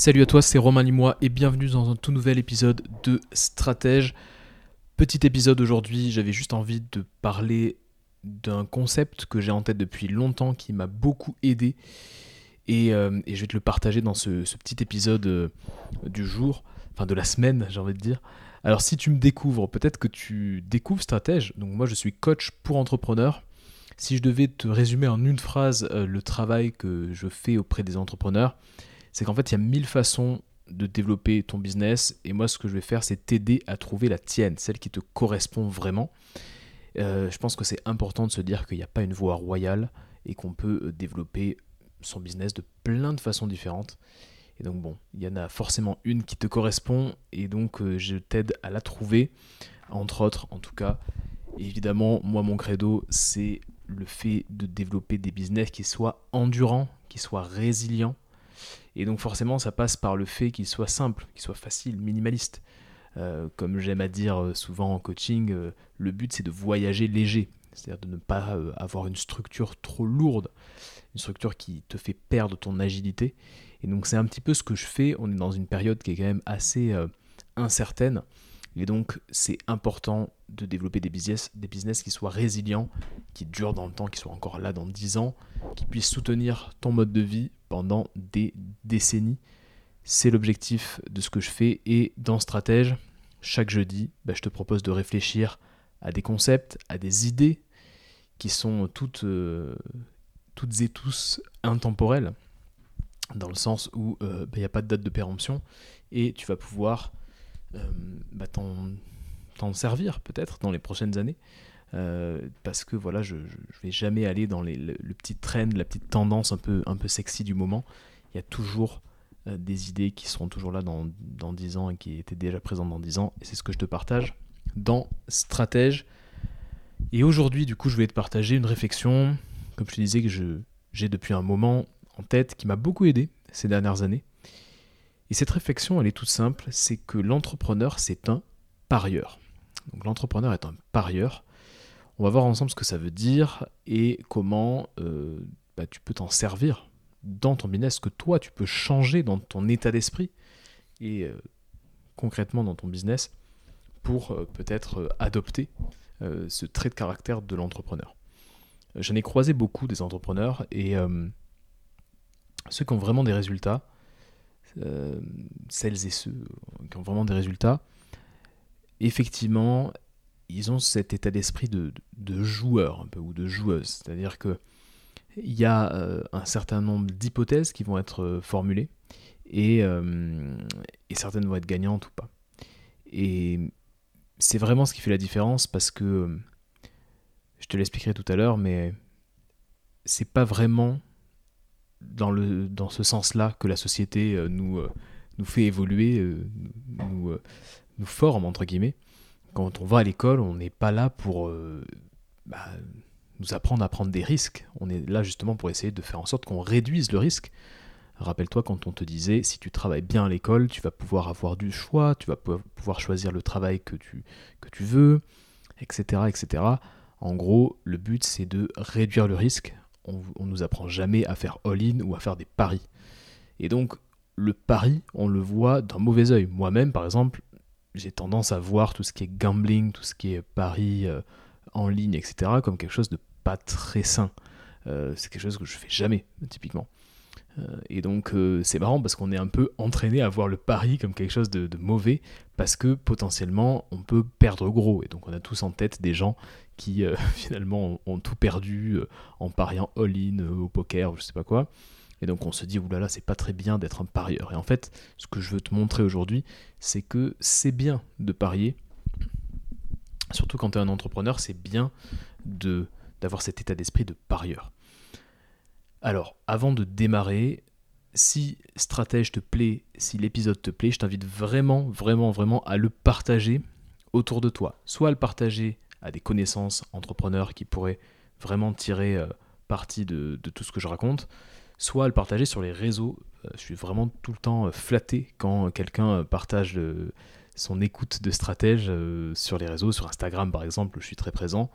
Salut à toi, c'est Romain Limois et bienvenue dans un tout nouvel épisode de Stratège. Petit épisode aujourd'hui, j'avais juste envie de parler d'un concept que j'ai en tête depuis longtemps qui m'a beaucoup aidé et, euh, je vais te le partager dans ce, petit épisode euh, du jour, enfin de la semaine j'ai envie de dire. Alors si tu me découvres, peut-être que tu découvres Stratège, donc moi je suis coach pour entrepreneurs. Si je devais te résumer en une phrase euh, le travail que je fais auprès des entrepreneurs, c'est qu'en fait, il y a mille façons de développer ton business. Et moi, ce que je vais faire, c'est t'aider à trouver la tienne, celle qui te correspond vraiment. Euh, je pense que c'est important de se dire qu'il n'y a pas une voie royale et qu'on peut euh, développer son business de plein de façons différentes. Et donc bon, il y en a forcément une qui te correspond et donc euh, je t'aide à la trouver, entre autres en tout cas. évidemment, moi mon credo, c'est le fait de développer des business qui soient endurants, qui soient résilients, et donc forcément, ça passe par le fait qu'il soit simple, qu'il soit facile, minimaliste. Euh, comme j'aime à dire euh, souvent en coaching, euh, le but c'est de voyager léger, c'est-à-dire de ne pas avoir une structure trop lourde, une structure qui te fait perdre ton agilité. Et donc c'est un petit peu ce que je fais, on est dans une période qui est quand même assez incertaine, et donc c'est important de développer des business, des business qui soient résilients, qui durent dans le temps, qui soient encore là dans 10 ans, qui puissent soutenir ton mode de vie pendant des décennies. C'est l'objectif de ce que je fais et dans Stratège, chaque jeudi, bah, je te propose de réfléchir à des concepts, à des idées qui sont toutes, euh, toutes et tous intemporelles, dans le sens où euh, bah, il n'y a pas de date de péremption et tu vas pouvoir euh, bah, t'en servir peut-être dans les prochaines années. Euh, parce que voilà, je, ne vais jamais aller dans le, petit trend, la petite tendance un peu, un peu sexy du moment. Il y a toujours euh, des idées qui seront toujours là dans, dans 10 ans et qui étaient déjà présentes dans 10 ans. Et c'est ce que je te partage dans Stratège. Et aujourd'hui, du coup, je vais te partager une réflexion, comme je te disais, que j'ai depuis un moment en tête, qui m'a beaucoup aidé ces dernières années. Et cette réflexion, elle est toute simple, c'est que l'entrepreneur, c'est un parieur. Donc l'entrepreneur est un parieur. On va voir ensemble ce que ça veut dire et comment euh, bah, tu peux t'en servir dans ton business, ce que toi tu peux changer dans ton état d'esprit et euh, concrètement dans ton business pour euh, peut-être adopter ce trait de caractère de l'entrepreneur. J'en ai croisé beaucoup des entrepreneurs et ceux qui ont vraiment des résultats, celles et ceux qui ont vraiment des résultats, effectivement, ils ont cet état d'esprit de, de, joueur ou de joueuse. C'est-à-dire que il y a euh, un certain nombre d'hypothèses qui vont être euh, formulées et, et, certaines vont être gagnantes ou pas. Et c'est vraiment ce qui fait la différence parce que je te l'expliquerai tout à l'heure, mais c'est pas vraiment dans, le, dans ce sens-là que la société euh, nous, euh, nous fait évoluer, euh, nous, nous forme, entre guillemets. Quand on va à l'école, on n'est pas là pour bah, nous apprendre à prendre des risques. On est là justement pour essayer de faire en sorte qu'on réduise le risque. Rappelle-toi quand on te disait si tu travailles bien à l'école, tu vas pouvoir avoir du choix, tu vas pouvoir choisir le travail que tu, que veux, etc., etc. En gros, le but c'est de réduire le risque on, on nous apprend jamais à faire all-in ou à faire des paris. Et donc, le pari, on le voit d'un mauvais oeil. Moi-même, par exemple, j'ai tendance à voir tout ce qui est gambling, tout ce qui est paris euh, en ligne, etc., comme quelque chose de pas très sain. Euh, c'est quelque chose que je fais jamais, typiquement. Euh, et donc c'est marrant parce qu'on est un peu entraîné à voir le pari comme quelque chose de, mauvais parce que potentiellement on peut perdre gros. Et donc on a tous en tête des gens qui finalement ont, tout perdu en pariant all-in au poker ou je sais pas quoi. Et donc on se dit, oulala, c'est pas très bien d'être un parieur. Et en fait, ce que je veux te montrer aujourd'hui, c'est que c'est bien de parier. Surtout quand tu es un entrepreneur, c'est bien d'avoir cet état d'esprit de parieur. Alors, avant de démarrer, si Stratège te plaît, si l'épisode te plaît, je t'invite vraiment, vraiment, vraiment à le partager autour de toi. Soit à le partager à des connaissances entrepreneurs qui pourraient vraiment tirer euh, parti de, tout ce que je raconte, soit le partager sur les réseaux. Euh, je suis vraiment tout le temps euh, flatté quand quelqu'un partage son écoute de stratège sur les réseaux, sur Instagram par exemple, je suis très présent,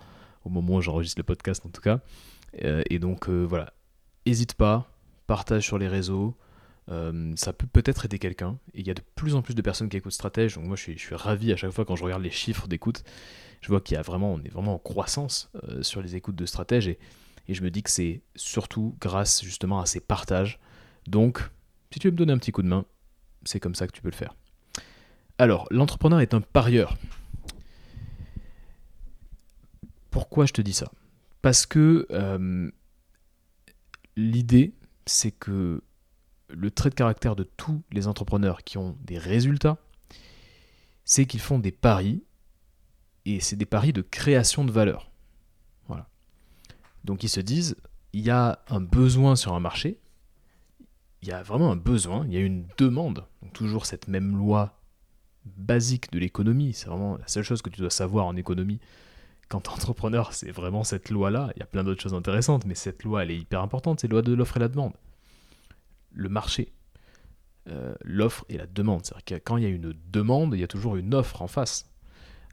au moment où j'enregistre le podcast en tout cas. et donc voilà, n'hésite pas, partage sur les réseaux, Euh, ça peut peut-être aider quelqu'un. Et il y a de plus en plus de personnes qui écoutent Stratège. Donc moi, je suis, ravi à chaque fois quand je regarde les chiffres d'écoute. Je vois qu'il y a vraiment, on est vraiment en croissance euh, sur les écoutes de Stratège. Et, et je me dis que c'est surtout grâce justement à ces partages. Donc, si tu veux me donner un petit coup de main, c'est comme ça que tu peux le faire. Alors, l'entrepreneur est un parieur. Pourquoi je te dis ça? Parce que euh, l'idée, c'est que le trait de caractère de tous les entrepreneurs qui ont des résultats, c'est qu'ils font des paris, et c'est des paris de création de valeur. Donc ils se disent, il y a un besoin sur un marché, il y a vraiment un besoin, il y a une demande. Toujours cette même loi basique de l'économie, c'est vraiment la seule chose que tu dois savoir en économie quand tu es entrepreneur, c'est vraiment cette loi-là. Il y a plein d'autres choses intéressantes, mais cette loi, elle est hyper importante, c'est la loi de l'offre et la demande le marché, euh, l'offre et la demande. C'est-à-dire que quand il y a une demande, il y a toujours une offre en face.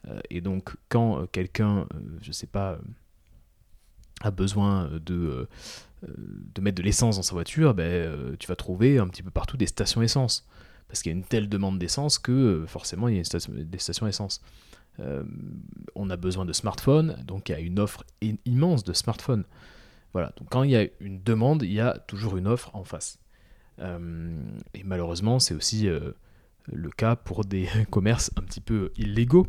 Euh, et donc quand euh, quelqu'un, je ne sais pas, a besoin de, de mettre de l'essence dans sa voiture, ben, tu vas trouver un petit peu partout des stations essence. Parce qu'il y a une telle demande d'essence que forcément il y a des stations essence. on a besoin de smartphones, donc il y a une offre immense de smartphones. Voilà, donc quand il y a une demande, il y a toujours une offre en face. Euh, et malheureusement, c'est aussi euh, le cas pour des commerces un petit peu illégaux,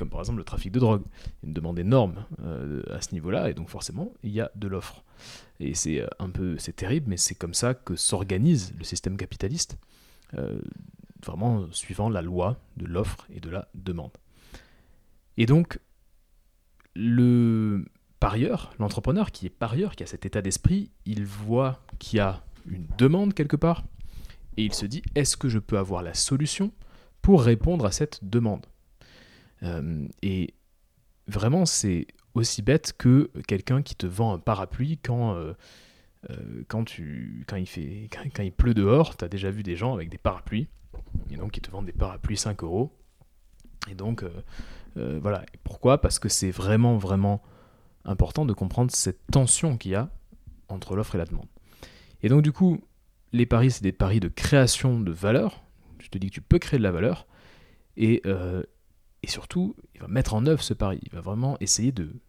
comme par exemple le trafic de drogue. Il y a une demande énorme euh, à ce niveau-là, et donc forcément, il y a de l'offre. Et c'est un peu, c'est terrible, mais c'est comme ça que s'organise le système capitaliste, vraiment suivant la loi de l'offre et de la demande. Et donc, le parieur, l'entrepreneur qui est parieur, qui a cet état d'esprit, il voit qu'il y a une demande quelque part, et il se dit, est-ce que je peux avoir la solution pour répondre à cette demande? euh, Et vraiment, c'est aussi bête que quelqu'un qui te vend un parapluie quand, euh, euh, quand, tu, quand, il fait, quand, il pleut dehors. Tu as déjà vu des gens avec des parapluies, et donc ils te vendent des parapluies 5 euros. Et donc, voilà. pourquoi? Parce que c'est vraiment, vraiment important de comprendre cette tension qu'il y a entre l'offre et la demande. Et donc du coup, les paris, c'est des paris de création de valeur. Je te dis que tu peux créer de la valeur. Et, euh, et surtout, il va mettre en œuvre ce pari. Il va vraiment essayer de,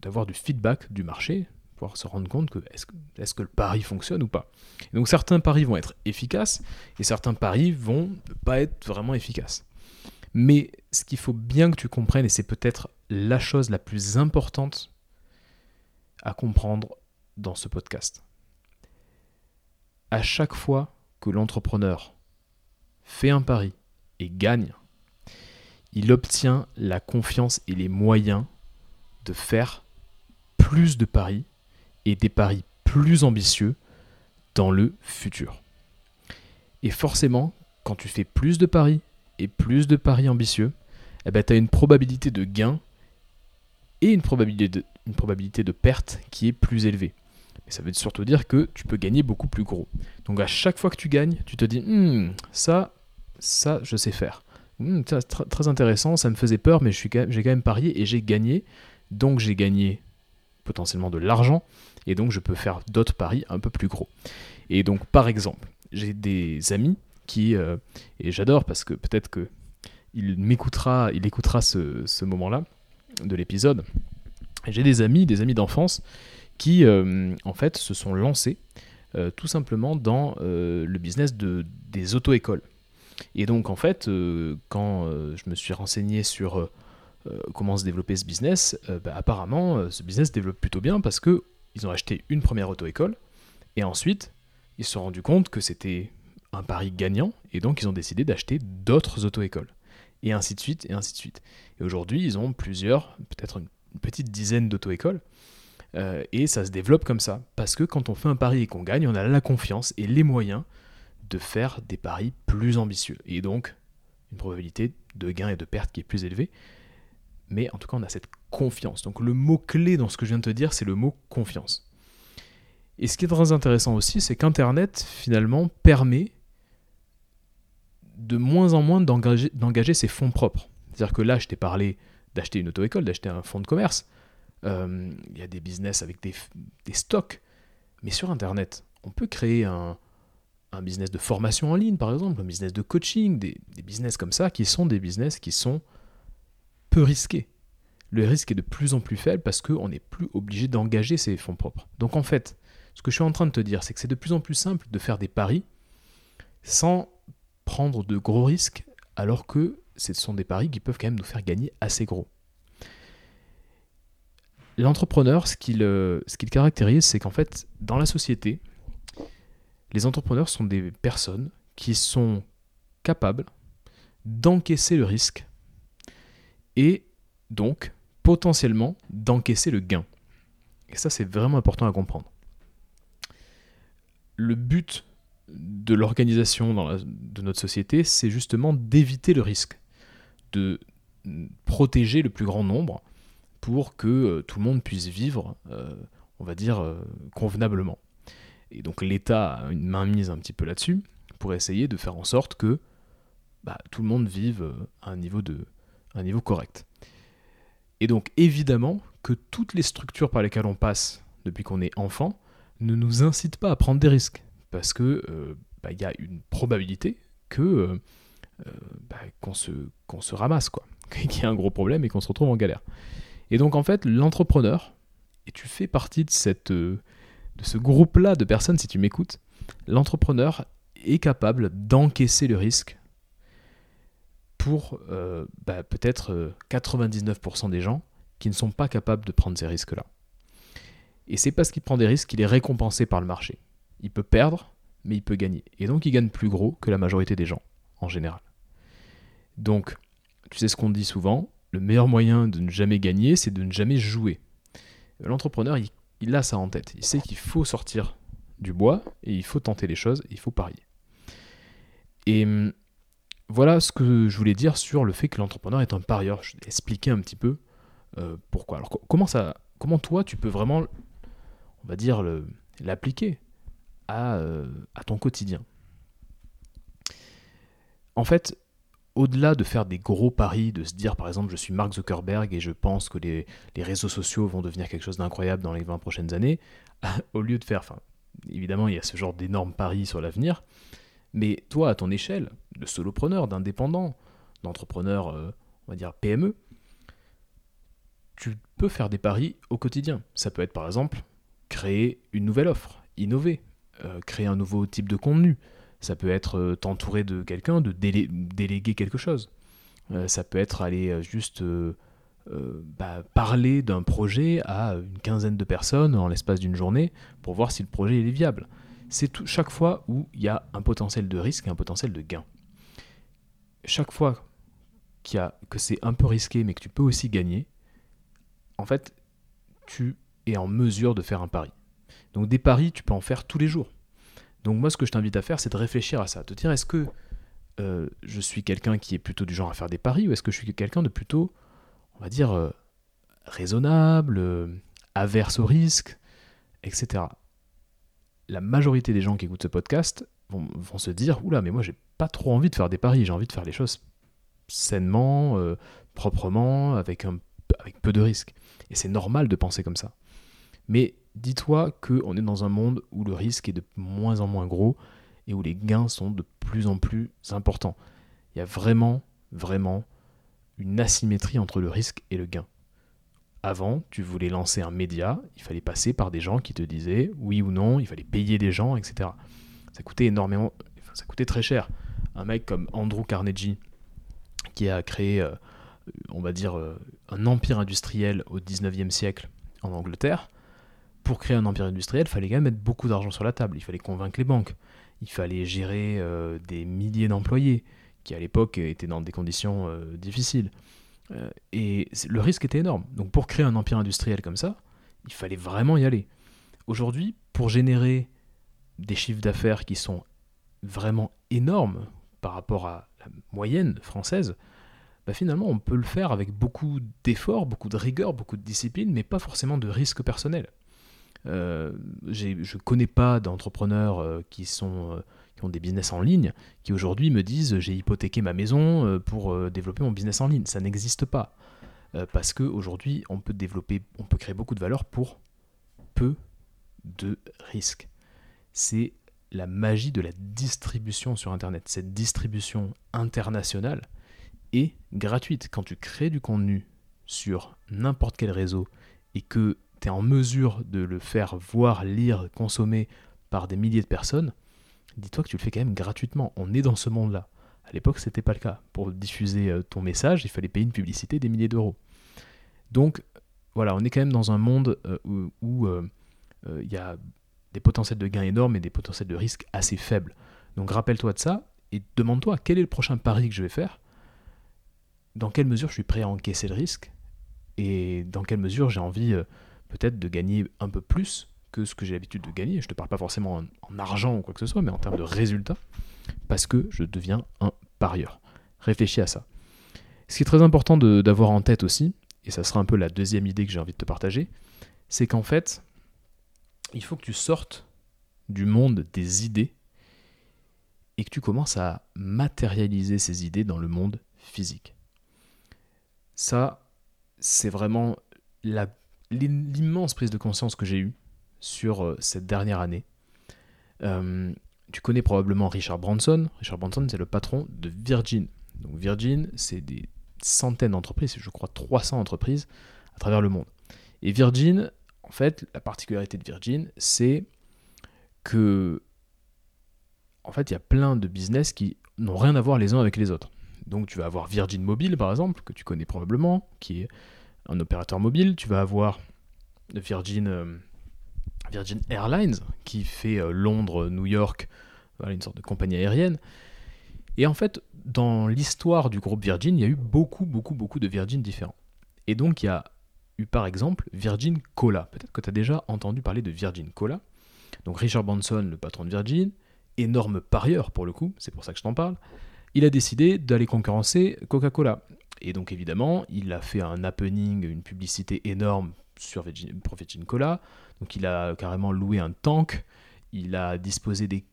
d'avoir du feedback du marché, pouvoir se rendre compte que est-ce, est que le pari fonctionne ou pas. donc certains paris vont être efficaces et certains paris vont pas être vraiment efficaces. Mais ce qu'il faut bien que tu comprennes, et c'est peut-être la chose la plus importante à comprendre dans ce podcast, à chaque fois que l'entrepreneur fait un pari et gagne, il obtient la confiance et les moyens de faire plus de paris et des paris plus ambitieux dans le futur. Et forcément, quand tu fais plus de paris et plus de paris ambitieux, eh ben, tu as une probabilité de gain et une probabilité de, perte qui est plus élevée. Mais ça veut surtout dire que tu peux gagner beaucoup plus gros. Donc à chaque fois que tu gagnes, tu te dis, hmm, ça, ça, je sais faire. Hmm, très intéressant, ça me faisait peur, mais j'ai quand même parié et j'ai gagné. Donc j'ai gagné potentiellement de l'argent, et donc je peux faire d'autres paris un peu plus gros. Et donc par exemple, j'ai des amis qui, euh, et j'adore parce que peut-être que il m'écoutera, il écoutera ce, moment-là de l'épisode. J'ai des amis, des amis d'enfance qui euh, en fait se sont lancés euh, tout simplement dans le business de, des auto-écoles. Et donc en fait, quand je me suis renseigné sur comment se développer ce business, bah, apparemment ce business se développe plutôt bien parce que ils ont acheté une première auto-école et ensuite ils se sont rendus compte que c'était un pari gagnant et donc ils ont décidé d'acheter d'autres auto-écoles et ainsi de suite et ainsi de suite. Et aujourd'hui ils ont plusieurs, peut-être une petite dizaine d'auto-écoles euh, et ça se développe comme ça. Parce que quand on fait un pari et qu'on gagne, on a la confiance et les moyens de faire des paris plus ambitieux. Et donc, une probabilité de gain et de perte qui est plus élevée. Mais en tout cas, on a cette confiance. Donc le mot-clé dans ce que je viens de te dire, c'est le mot confiance. Et ce qui est très intéressant aussi, c'est qu'Internet, finalement, permet de moins en moins d'engager ses fonds propres. C'est-à-dire que là, je t'ai parlé d'acheter une auto-école, d'acheter un fonds de commerce. Euh, il y a des business avec des, stocks. Mais sur Internet, on peut créer un, un business de formation en ligne, par exemple, un business de coaching, des, des business comme ça, qui sont des business qui sont peu risqués. Le risque est de plus en plus faible parce qu'on n'est plus obligé d'engager ses fonds propres. Donc en fait, ce que je suis en train de te dire, c'est que c'est de plus en plus simple de faire des paris sans prendre de gros risques, alors que ce sont des paris qui peuvent quand même nous faire gagner assez gros. L'entrepreneur, ce qu'il ce qu'il caractérise, c'est qu'en fait, dans la société, les entrepreneurs sont des personnes qui sont capables d'encaisser le risque et donc potentiellement d'encaisser le gain. Et ça, c'est vraiment important à comprendre. Le but de l'organisation de notre société, c'est justement d'éviter le risque, de protéger le plus grand nombre pour que euh, tout le monde puisse vivre, euh, on va dire, euh, convenablement. Et donc l'État a une mainmise un petit peu là-dessus pour essayer de faire en sorte que bah, tout le monde vive à un niveau, de, un niveau correct. Et donc évidemment que toutes les structures par lesquelles on passe depuis qu'on est enfant ne nous incitent pas à prendre des risques. Parce que bah, il y a une probabilité que bah, qu'on se, qu'on se ramasse, quoi. qu'il y ait un gros problème et qu'on se retrouve en galère. Et donc en fait, l'entrepreneur, et tu fais partie de, cette, euh, de ce groupe-là de personnes si tu m'écoutes, l'entrepreneur est capable d'encaisser le risque pour euh, bah, peut-être 99% euh, des gens qui ne sont pas capables de prendre ces risques-là. Et c'est parce qu'il prend des risques qu'il est récompensé par le marché. Il peut perdre, mais il peut gagner. Et donc il gagne plus gros que la majorité des gens, en général. Donc, tu sais ce qu'on dit souvent, le meilleur moyen de ne jamais gagner, c'est de ne jamais jouer. L'entrepreneur, il, a ça en tête. Il sait qu'il faut sortir du bois et il faut tenter les choses, il faut parier. Et hum, voilà ce que je voulais dire sur le fait que l'entrepreneur est un parieur. Je vais expliquer un petit peu euh, pourquoi. Alors comment ça, comment toi tu peux vraiment, on va dire, l'appliquer euh, à ton quotidien? En fait, au-delà de faire des gros paris, de se dire par exemple je suis Mark Zuckerberg et je pense que les, réseaux sociaux vont devenir quelque chose d'incroyable dans les 20 prochaines années, au lieu de faire, enfin évidemment il y a ce genre d'énormes paris sur l'avenir, mais toi à ton échelle, de solopreneur, d'indépendant, d'entrepreneur, euh, on va dire PME, tu peux faire des paris au quotidien. Ça peut être par exemple créer une nouvelle offre, innover, euh, créer un nouveau type de contenu, ça peut être euh, t'entourer de quelqu'un, de déléguer quelque chose. Euh, ça peut être aller euh, juste bah, parler d'un projet à une quinzaine de personnes en l'espace d'une journée pour voir si le projet est viable. C'est chaque fois où il y a un potentiel de risque et un potentiel de gain. Chaque fois y a, que c'est un peu risqué mais que tu peux aussi gagner, en fait, tu es en mesure de faire un pari. Donc des paris, tu peux en faire tous les jours. Donc moi, ce que je t'invite à faire, c'est de réfléchir à ça, de dire est-ce que euh, je suis quelqu'un qui est plutôt du genre à faire des paris ou est-ce que je suis quelqu'un de plutôt, on va dire, euh, raisonnable, euh, averse au risque, etc. La majorité des gens qui écoutent ce podcast vont, se dire oula, mais moi j'ai pas trop envie de faire des paris, j'ai envie de faire les choses sainement, proprement, avec, un, avec peu de risques. Et c'est normal de penser comme ça. Mais dis-toi qu'on est dans un monde où le risque est de moins en moins gros et où les gains sont de plus en plus importants. Il y a vraiment, vraiment une asymétrie entre le risque et le gain. Avant, tu voulais lancer un média, il fallait passer par des gens qui te disaient oui ou non, il fallait payer des gens, etc. Ça coûtait énormément, ça coûtait très cher. Un mec comme Andrew Carnegie, qui a créé, euh, on va dire, euh, un empire industriel au 19e siècle en Angleterre, pour créer un empire industriel, il fallait quand même mettre beaucoup d'argent sur la table. Il fallait convaincre les banques. Il fallait gérer euh, des milliers d'employés qui, à l'époque, étaient dans des conditions euh, difficiles. Euh, et le risque était énorme. Donc, pour créer un empire industriel comme ça, il fallait vraiment y aller. Aujourd'hui, pour générer des chiffres d'affaires qui sont vraiment énormes par rapport à la moyenne française, bah finalement on peut le faire avec beaucoup d'efforts, beaucoup de rigueur, beaucoup de discipline, mais pas forcément de risque personnel. Euh, je ne connais pas d'entrepreneurs euh, qui, sont, euh, qui ont des business en ligne qui aujourd'hui me disent j'ai hypothéqué ma maison pour développer mon business en ligne. Ça n'existe pas. parce qu'aujourd'hui, on peut développer, on peut créer beaucoup de valeur pour peu de risques. C'est la magie de la distribution sur Internet. Cette distribution internationale est gratuite. Quand tu crées du contenu sur n'importe quel réseau et que en mesure de le faire voir, lire, consommer par des milliers de personnes, dis-toi que tu le fais quand même gratuitement. On est dans ce monde-là. À l'époque, ce n'était pas le cas. Pour diffuser euh, ton message, il fallait payer une publicité des milliers d'euros. Donc, voilà, on est quand même dans un monde euh, où euh, il y a des potentiels de gains énormes et des potentiels de risques assez faibles. Donc rappelle-toi de ça et demande-toi quel est le prochain pari que je vais faire, dans quelle mesure je suis prêt à encaisser le risque? Et dans quelle mesure j'ai envie peut-être de gagner un peu plus que ce que j'ai l'habitude de gagner. Je ne te parle pas forcément en, argent ou quoi que ce soit, mais en termes de résultats, parce que je deviens un parieur. Réfléchis à ça. Ce qui est très important d'avoir en tête aussi, et ça sera un peu la deuxième idée que j'ai envie de te partager, c'est qu'en fait, il faut que tu sortes du monde des idées et que tu commences à matérialiser ces idées dans le monde physique. Ça, c'est vraiment l'immense prise de conscience que j'ai eue sur euh, cette dernière année. Euh, tu connais probablement Richard Branson. Richard Branson, c'est le patron de Virgin. Donc Virgin, c'est des centaines d'entreprises, je crois 300 entreprises à travers le monde. Et Virgin, en fait, la particularité de Virgin, c'est que en fait, il y a plein de business qui n'ont rien à voir les uns avec les autres. Donc tu vas avoir Virgin Mobile par exemple, que tu connais probablement, qui est un opérateur mobile. Tu vas avoir Virgin euh, Airlines, qui fait euh, Londres, New York, une sorte de compagnie aérienne. Et en fait, dans l'histoire du groupe Virgin, il y a eu beaucoup, beaucoup, beaucoup de Virgin différents. Et donc, il y a eu par exemple Virgin Cola. Peut-être que tu as déjà entendu parler de Virgin Cola. Donc, Richard Branson, le patron de Virgin, énorme parieur pour le coup, c'est pour ça que je t'en parle, il a décidé d'aller concurrencer Coca-Cola. Et donc, évidemment, il a fait un happening, une publicité énorme sur Virgin Cola donc il a carrément loué un tank, il a disposé des,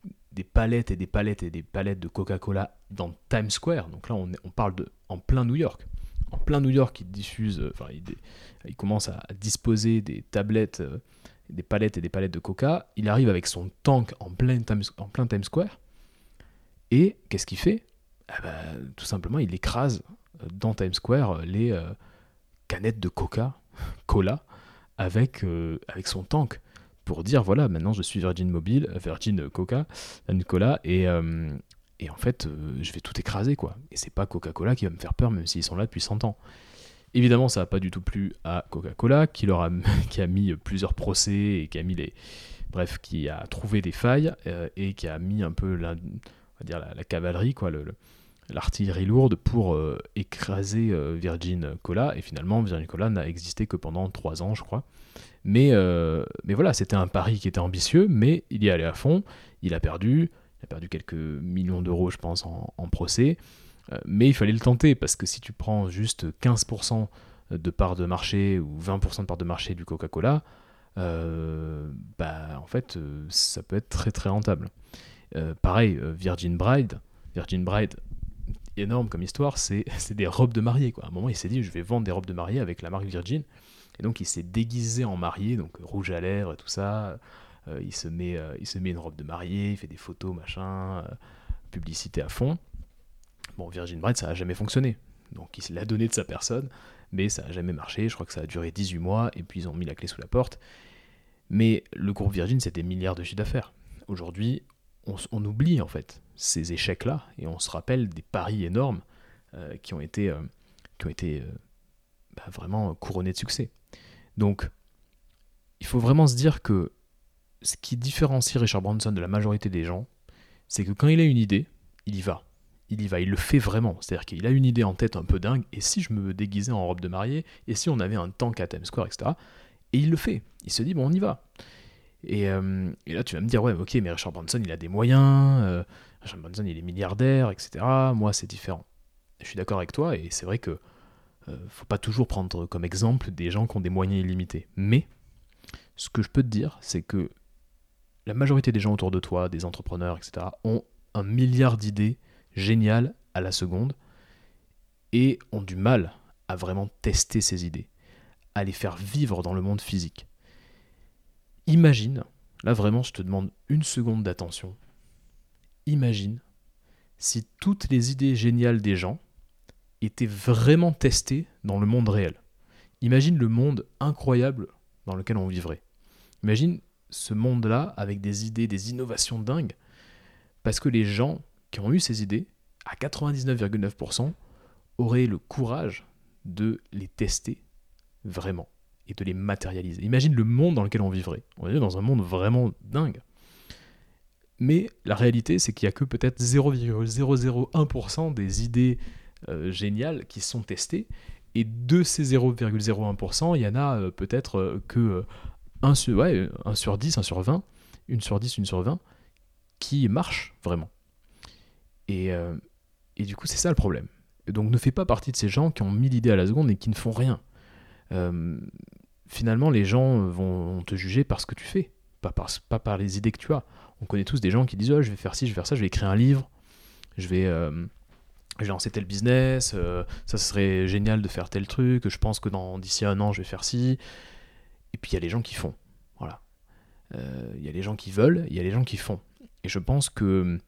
palettes et des palettes et des palettes de Coca-Cola dans Times Square. Donc là, on, parle de en plein New York. En plein New York, il diffuse, euh, enfin, il, commence à, disposer des tablettes, euh, des palettes et des palettes de Coca. Il arrive avec son tank en plein Times, Square. Et qu'est-ce qu'il fait? Eh ben, Tout simplement, il écrase dans Times Square les canettes de Coca, Cola, avec, euh, avec son tank pour dire voilà, maintenant je suis Virgin Mobile, euh, Virgin Coca, Nicolas, et, euh, et en fait, je vais tout écraser quoi. Et c'est pas Coca-Cola qui va me faire peur, même s'ils sont là depuis 100 ans. Évidemment, ça n'a pas du tout plu à Coca-Cola, qui, leur a, qui a mis plusieurs procès et qui a mis les. Bref, qui a trouvé des failles et qui a mis un peu la, on va dire la, cavalerie, quoi, le l'artillerie lourde pour euh, écraser euh, Virgin Cola. Et finalement, Virgin Cola n'a existé que pendant 3 ans, je crois. Mais, euh, mais voilà, c'était un pari qui était ambitieux, mais il y allait à fond. Il a perdu. Il a perdu quelques millions d'euros, je pense, en, procès. mais il fallait le tenter, parce que si tu prends juste 15% de part de marché ou 20% de part de marché du Coca-Cola, bah, en fait, ça peut être très très rentable. pareil, Virgin Bride. Virgin Bride énorme comme histoire, c'est des robes de mariée. Quoi. À un moment, il s'est dit, je vais vendre des robes de mariée avec la marque Virgin. Et donc, il s'est déguisé en mariée, donc rouge à lèvres tout ça. Euh, il, se met, euh, il se met une robe de mariée, il fait des photos, machin, euh, publicité à fond. Bon, Virgin Bride, ça n'a jamais fonctionné. Donc, il l'a donné de sa personne, mais ça n'a jamais marché. Je crois que ça a duré 18 mois, et puis ils ont mis la clé sous la porte. Mais le groupe Virgin, c'était milliards de chiffre d'affaires. Aujourd'hui, on, oublie en fait ces échecs-là et on se rappelle des paris énormes euh, qui ont été, euh, qui ont été euh, bah, vraiment couronnés de succès. Donc, il faut vraiment se dire que ce qui différencie Richard Branson de la majorité des gens, c'est que quand il a une idée, il y va. Il y va, il le fait vraiment. C'est-à-dire qu'il a une idée en tête un peu dingue, et si je me déguisais en robe de mariée, et si on avait un tank à Times Square, etc. Et il le fait. Il se dit, bon, on y va. Et, là, tu vas me dire, ouais, ok, mais Richard Branson, il a des moyens, Richard Branson, il est milliardaire, etc. Moi, c'est différent. Je suis d'accord avec toi, et c'est vrai que euh, faut pas toujours prendre comme exemple des gens qui ont des moyens illimités. Mais, ce que je peux te dire, c'est que la majorité des gens autour de toi, des entrepreneurs, etc., ont un milliard d'idées géniales à la seconde et ont du mal à vraiment tester ces idées, à les faire vivre dans le monde physique. Imagine là vraiment, je te demande une seconde d'attention. Imagine si toutes les idées géniales des gens étaient vraiment testées dans le monde réel. Imagine le monde incroyable dans lequel on vivrait. Imagine ce monde-là avec des idées, des innovations dingues, parce que les gens qui ont eu ces idées, à 99,9%, auraient le courage de les tester vraiment et de les matérialiser. Imagine le monde dans lequel on vivrait. On vivrait dans un monde vraiment dingue. Mais la réalité, c'est qu'il n'y a que peut-être 0,001% des idées euh, géniales qui sont testées. Et de ces 0,01%, il y en a euh, peut-être euh, que 1 sur, ouais, 1 sur 10, 1 sur 20, 1 sur 10, 1 sur 20, qui marchent vraiment. Et, du coup, c'est ça le problème. donc ne fais pas partie de ces gens qui ont mille idées à la seconde et qui ne font rien. finalement, les gens vont te juger par ce que tu fais, pas par les idées que tu as. On connaît tous des gens qui disent oh, je vais faire ci, je vais faire ça, je vais écrire un livre, je vais, euh, lancer tel business, euh, ça serait génial de faire tel truc, je pense que dans d'ici un an je vais faire ci. Et puis il y a les gens qui font. Voilà. Euh, il y a les gens qui veulent, il y a les gens qui font. Et je pense que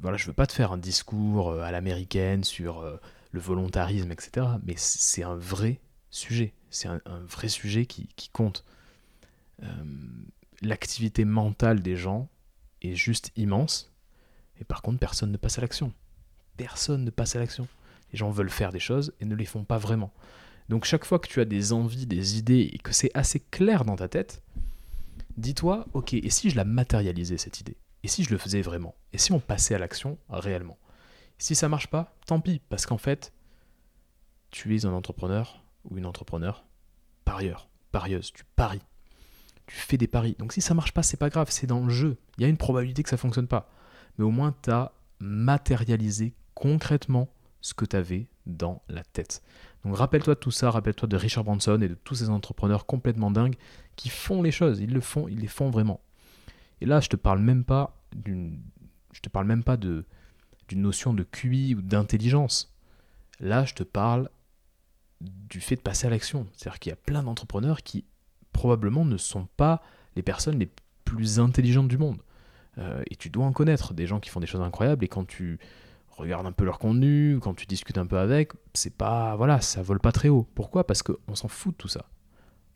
voilà, je veux pas te faire un discours à l'américaine sur le volontarisme, etc. Mais c'est un vrai sujet. C'est un, vrai sujet qui compte l'activité mentale des gens est juste immense. Et par contre, personne ne passe à l'action. Personne ne passe à l'action. Les gens veulent faire des choses et ne les font pas vraiment. Donc chaque fois que tu as des envies, des idées et que c'est assez clair dans ta tête, dis-toi, ok, et si je la matérialisais cette idée? Et si je le faisais vraiment? Et si on passait à l'action réellement? Si ça marche pas, tant pis, parce qu'en fait, tu es un entrepreneur ou une entrepreneur parieur, parieuse, tu paries tu fais des paris. Donc si ça marche pas, c'est pas grave, c'est dans le jeu. Il y a une probabilité que ça fonctionne pas. Mais au moins, tu as matérialisé concrètement ce que tu avais dans la tête. Donc rappelle-toi de tout ça, rappelle-toi de Richard Branson et de tous ces entrepreneurs complètement dingues qui font les choses, ils le font, ils les font vraiment. Et là, je te parle même pas d'une je te parle même pas de d'une notion de QI ou d'intelligence. Là, je te parle du fait de passer à l'action. C'est-à-dire qu'il y a plein d'entrepreneurs qui probablement ne sont pas les personnes les plus intelligentes du monde. Euh, et tu dois en connaître des gens qui font des choses incroyables et quand tu regardes un peu leur contenu, quand tu discutes un peu avec, c'est pas voilà, ça vole pas très haut. Pourquoi? Parce qu'on s'en fout de tout ça.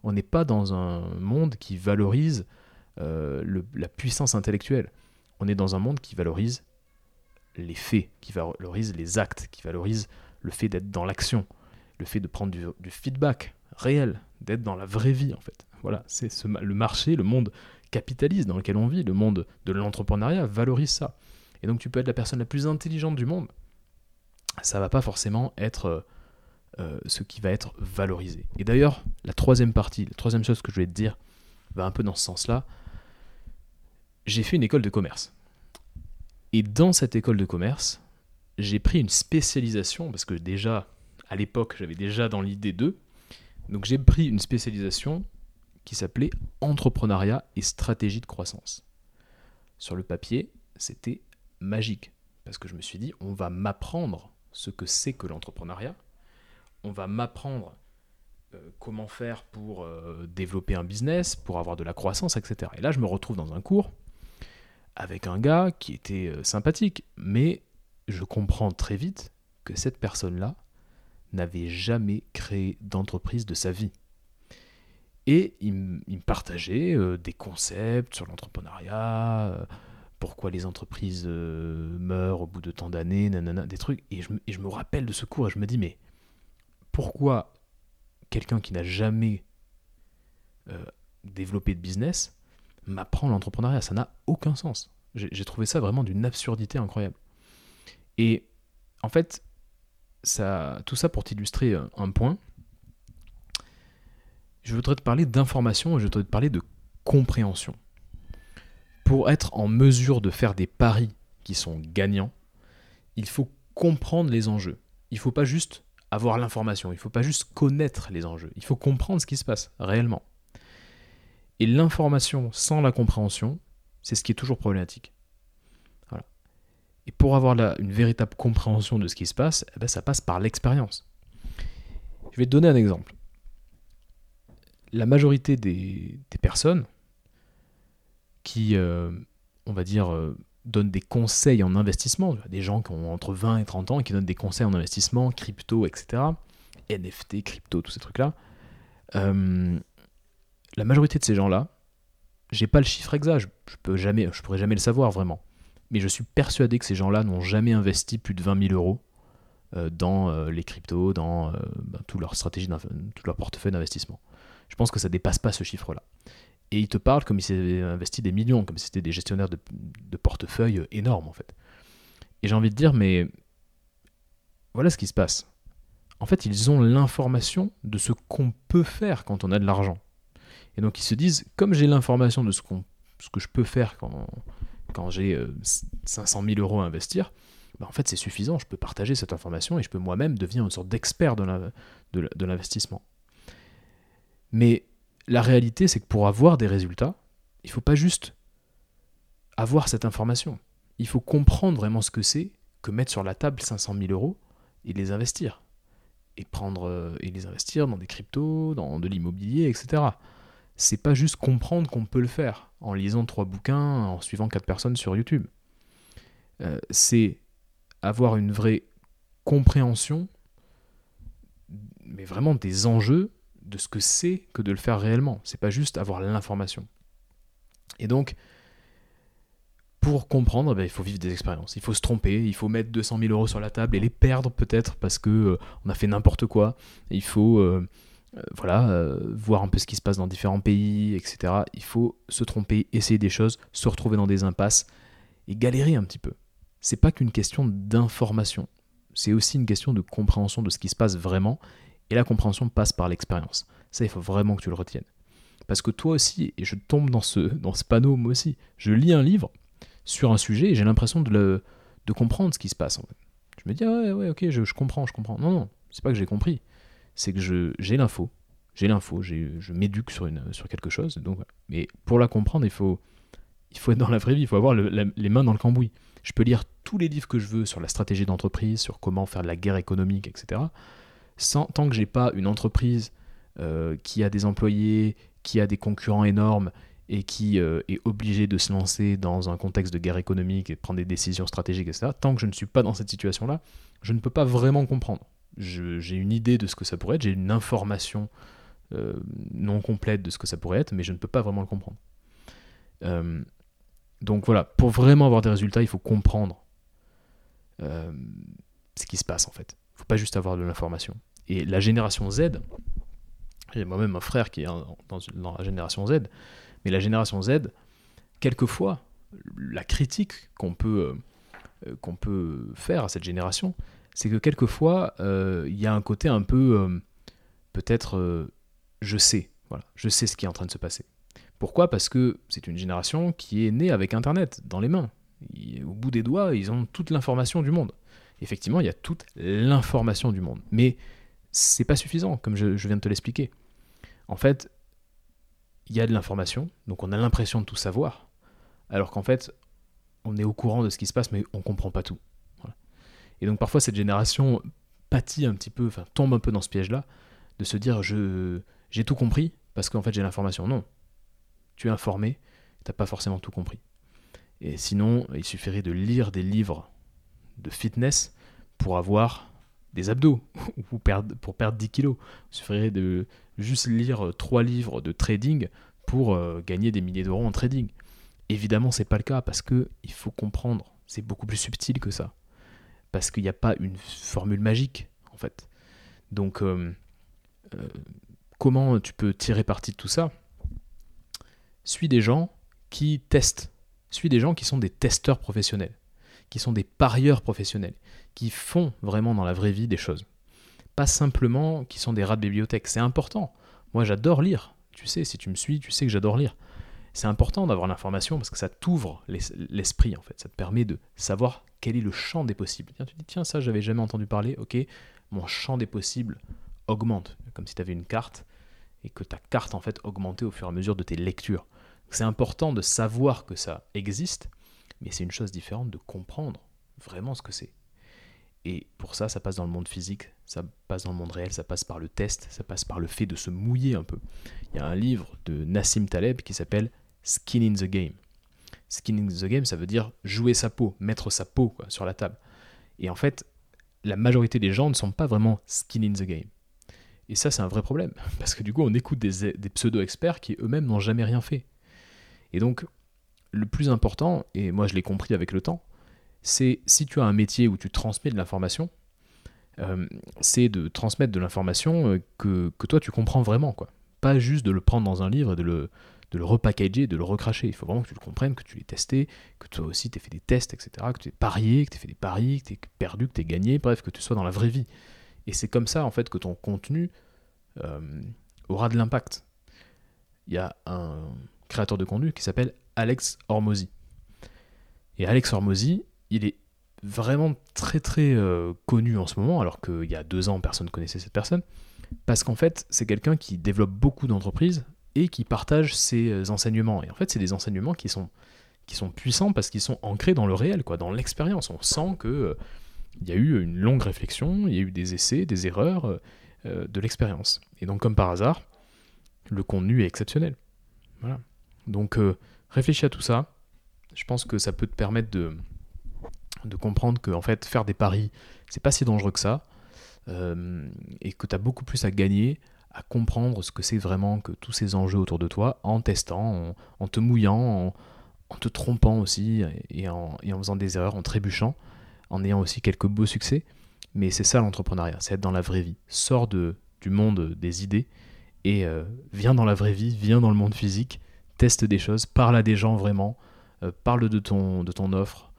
On n'est pas dans un monde qui valorise euh, la puissance intellectuelle. On est dans un monde qui valorise les faits, qui valorise les actes, qui valorise le fait d'être dans l'action, le fait de prendre du feedback réel, d'être dans la vraie vie en fait. Voilà, c'est le marché, le monde capitaliste dans lequel on vit, le monde de l'entrepreneuriat valorise ça. Et donc tu peux être la personne la plus intelligente du monde, ça va pas forcément être euh, euh, ce qui va être valorisé. Et d'ailleurs, la troisième partie, la troisième chose que je vais te dire, va un peu dans ce sens-là. J'ai fait une école de commerce. Et dans cette école de commerce, j'ai pris une spécialisation, parce que déjà, à l'époque, j'avais déjà dans l'idée d'eux. Donc j'ai pris une spécialisation qui s'appelait Entrepreneuriat et stratégie de croissance. Sur le papier, c'était magique, parce que je me suis dit, on va m'apprendre ce que c'est que l'entrepreneuriat, on va m'apprendre euh, comment faire pour euh, développer un business, pour avoir de la croissance, etc. Et là, je me retrouve dans un cours avec un gars qui était euh, sympathique, mais je comprends très vite que cette personne-là n'avait jamais créé d'entreprise de sa vie. Et il, me partageait euh, des concepts sur l'entrepreneuriat, euh, pourquoi les entreprises euh, meurent au bout de tant d'années, nanana, des trucs. Et je, me rappelle de ce cours et je me dis, mais pourquoi quelqu'un qui n'a jamais développé de business m'apprend l'entrepreneuriat? Ça n'a aucun sens. J'ai trouvé ça vraiment d'une absurdité incroyable. Et en fait, tout ça pour t'illustrer un point, je voudrais te parler d'information et je voudrais te parler de compréhension. Pour être en mesure de faire des paris qui sont gagnants, il faut comprendre les enjeux. Il ne faut pas juste avoir l'information, il ne faut pas juste connaître les enjeux, il faut comprendre ce qui se passe réellement. Et l'information sans la compréhension, c'est ce qui est toujours problématique. Et pour avoir une véritable compréhension de ce qui se passe, eh ben, ça passe par l'expérience. Je vais te donner un exemple la majorité des, personnes qui, euh, on va dire, euh, donnent des conseils en investissement. Des gens qui ont entre 20 et 30 ans et qui donnent des conseils en investissement, crypto, etc. NFT, crypto, tous ces trucs-là. Euh, la majorité de ces gens-là, j'ai pas le chiffre exact, je, je, jamais, pourrais jamais le savoir vraiment. Mais je suis persuadé que ces gens-là n'ont jamais investi plus de 20 000 euros dans les cryptos, dans ben, toute leur stratégie, tout leur portefeuille d'investissement. Je pense que ça dépasse pas ce chiffre-là. Et ils te parlent comme s'ils avaient investi des millions, comme si c'était des gestionnaires de, de portefeuille énormes en fait. Et j'ai envie de dire, mais voilà ce qui se passe. En fait, ils ont l'information de ce qu'on peut faire quand on a de l'argent. Et donc ils se disent, comme j'ai l'information de ce, qu'on, ce que je peux faire quand, quand j'ai 500 000 euros à investir, bah en fait c'est suffisant, je peux partager cette information et je peux moi-même devenir une sorte d'expert de l'investissement. Mais la réalité, c'est que pour avoir des résultats, il ne faut pas juste avoir cette information. Il faut comprendre vraiment ce que c'est que mettre sur la table 500 000 euros et les investir. Et, prendre, euh, et les investir dans des cryptos, dans de l'immobilier, etc. C'est pas juste comprendre qu'on peut le faire en lisant trois bouquins, en suivant quatre personnes sur YouTube. Euh, c'est avoir une vraie compréhension, mais vraiment des enjeux de ce que c'est que de le faire réellement. C'est pas juste avoir l'information. Et donc, pour comprendre, ben, il faut vivre des expériences. Il faut se tromper, il faut mettre 200 000 euros sur la table et les perdre peut-être parce que euh, on a fait n'importe quoi. il faut euh, euh, voir un peu ce qui se passe dans différents pays, etc. Il faut se tromper, essayer des choses, se retrouver dans des impasses et galérer un petit peu. C'est pas qu'une question d'information, c'est aussi une question de compréhension de ce qui se passe vraiment et la compréhension passe par l'expérience. Ça, il faut vraiment que tu le retiennes. Parce que toi aussi, et je tombe dans ce, dans ce panneau moi aussi, je lis un livre sur un sujet et j'ai l'impression de, de comprendre ce qui se passe. En. Je me dis, ah ouais, ouais, ok, je, comprends, je comprends. Non, non, c'est pas que j'ai compris. C'est que j'ai l'info. J'ai l'info, je m'éduque sur, sur quelque chose. Donc, Mais pour la comprendre, il faut, il faut être dans la vraie vie, il faut avoir les mains dans le cambouis. Je peux lire tous les livres que je veux sur la stratégie d'entreprise, sur comment faire de la guerre économique, etc tant que j'ai pas une entreprise euh, qui a des employés, qui a des concurrents énormes et qui euh, est obligée de se lancer dans un contexte de guerre économique et de prendre des décisions stratégiques, etc., tant que je ne suis pas dans cette situation-là, je ne peux pas vraiment comprendre. J'ai une idée de ce que ça pourrait être, j'ai une information euh, non complète de ce que ça pourrait être, mais je ne peux pas vraiment le comprendre. donc voilà, pour vraiment avoir des résultats, il faut comprendre ce qui se passe en fait. Il ne faut pas juste avoir de l'information. Et la génération Z, j'ai moi-même un frère qui est dans, la génération Z, mais la génération Z, quelquefois, la critique qu'on peut, euh, qu'on peut faire à cette génération, c'est que quelquefois, euh, il y a un côté un peu, euh, peut-être, je sais, voilà, je sais ce qui est en train de se passer. Pourquoi? Parce que c'est une génération qui est née avec Internet dans les mains. au bout des doigts, ils ont toute l'information du monde. Effectivement, il y a toute l'information du monde. Mais c'est pas suffisant, comme je, viens de te l'expliquer. En fait, il y a de l'information, donc on a l'impression de tout savoir, alors qu'en fait, on est au courant de ce qui se passe, mais on comprend pas tout. Et donc parfois, cette génération pâtit un petit peu, enfin tombe un peu dans ce piège-là, de se dire je j'ai tout compris parce qu'en fait j'ai l'information. Non, tu es informé, t'as pas forcément tout compris. Et sinon, il suffirait de lire des livres de fitness pour avoir des abdos ou pour perdre 10 kilos. Il suffirait de juste lire trois livres de trading pour euh, gagner des milliers d'euros en trading. Évidemment, c'est pas le cas parce que il faut comprendre, c'est beaucoup plus subtil que ça. Parce qu'il n'y a pas une formule magique en fait. Donc, euh, euh, comment tu peux tirer parti de tout ça? Suis des gens qui testent. Suis des gens qui sont des testeurs professionnels, qui sont des parieurs professionnels, qui font vraiment dans la vraie vie des choses. Pas simplement qui sont des rats de bibliothèque. C'est important. Moi, j'adore lire. Tu sais, si tu me suis, tu sais que j'adore lire. C'est important d'avoir l'information parce que ça t'ouvre l'esprit, en fait. Ça te permet de savoir quel est le champ des possibles. Tiens, tu dis, tiens, ça, j'avais jamais entendu parler. Ok, mon champ des possibles augmente. Comme si tu avais une carte et que ta carte, en fait, augmentait au fur et à mesure de tes lectures. C'est important de savoir que ça existe, mais c'est une chose différente de comprendre vraiment ce que c'est. Et pour ça, ça passe dans le monde physique, ça passe dans le monde réel, ça passe par le test, ça passe par le fait de se mouiller un peu. Il y a un livre de Nassim Taleb qui s'appelle Skin in the Game. Skin in the game, ça veut dire jouer sa peau, mettre sa peau sur la table. Et en fait, la majorité des gens ne sont pas vraiment skin in the game. Et ça, c'est un vrai problème, parce que du coup, on écoute des, pseudo-experts qui eux-mêmes n'ont jamais rien fait. Et donc, le plus important, et moi je l'ai compris avec le temps, c'est si tu as un métier où tu transmets de l'information, euh, c'est de transmettre de l'information euh, que, que, toi tu comprends vraiment, quoi. Pas juste de le prendre dans un livre et de le, de le repackager, de le recracher. Il faut vraiment que tu le comprennes, que tu l'aies testé, que toi aussi tu aies fait des tests, etc., que tu aies parié, que tu aies fait des paris, que tu aies perdu, que tu aies gagné, bref, que tu sois dans la vraie vie. Et c'est comme ça, en fait, que ton contenu euh, aura de l'impact. Il y a un créateur de contenu qui s'appelle Alex Hormozy. Et Alex Hormozy, il est vraiment très très euh, connu en ce moment, alors qu'il y a deux ans, personne ne connaissait cette personne, parce qu'en fait, c'est quelqu'un qui développe beaucoup d'entreprises et qui partage ses euh, enseignements. Et en fait, c'est des enseignements qui sont, qui sont puissants parce qu'ils sont ancrés dans le réel, quoi, dans l'expérience. On sent que euh, il y a eu une longue réflexion, il y a eu des essais, des erreurs, de l'expérience. Et donc, comme par hasard, le contenu est exceptionnel. Voilà. Donc, réfléchis à tout ça. Je pense que ça peut te permettre de, de comprendre que en fait, faire des paris, c'est pas si dangereux que ça. Euh, et que tu as beaucoup plus à gagner à comprendre ce que c'est vraiment que tous ces enjeux autour de toi en testant, en, te mouillant, en, te trompant aussi et en, faisant des erreurs, en trébuchant, en ayant aussi quelques beaux succès. Mais c'est ça l'entrepreneuriat, c'est être dans la vraie vie. Sors de, du monde des idées et euh, viens dans la vraie vie, viens dans le monde physique teste des choses, parle à des gens vraiment, euh, parle de ton, de ton offre,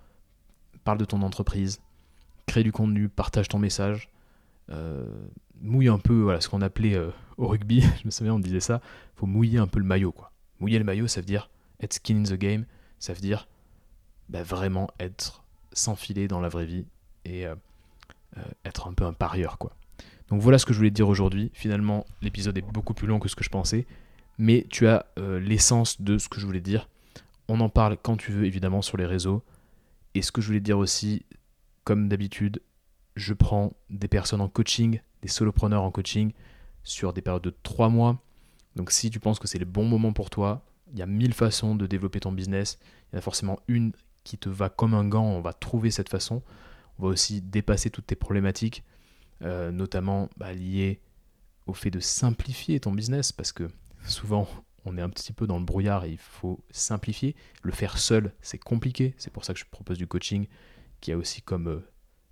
parle de ton entreprise, crée du contenu, partage ton message, euh, mouille un peu voilà, ce qu'on appelait euh, au rugby, je me souviens on disait ça, faut mouiller un peu le maillot. quoi. Mouiller le maillot, ça veut dire être skin in the game, ça veut dire bah, vraiment être s'enfiler dans la vraie vie et être un peu un parieur. quoi. Donc voilà ce que je voulais dire aujourd'hui. Finalement, l'épisode est beaucoup plus long que ce que je pensais mais tu as euh, l'essence de ce que je voulais dire. On en parle quand tu veux, évidemment, sur les réseaux. Et ce que je voulais dire aussi, comme d'habitude, je prends des personnes en coaching, des solopreneurs en coaching, sur des périodes de 3 mois. Donc si tu penses que c'est le bon moment pour toi, il y a mille façons de développer ton business. Il y en a forcément une qui te va comme un gant, on va trouver cette façon. On va aussi dépasser toutes tes problématiques, euh, notamment bah, liées au fait de simplifier ton business, parce que souvent on est un petit peu dans le brouillard et il faut simplifier. Le faire seul, c'est compliqué. C'est pour ça que je propose du coaching qui a aussi comme euh,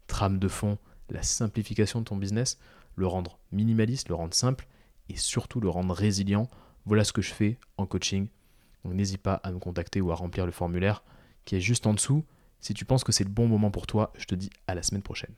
trame de fond la simplification de ton business, le rendre minimaliste, le rendre simple et surtout le rendre résilient. Voilà ce que je fais en coaching. Donc n'hésite pas à me contacter ou à remplir le formulaire qui est juste en dessous. Si tu penses que c'est le bon moment pour toi, je te dis à la semaine prochaine.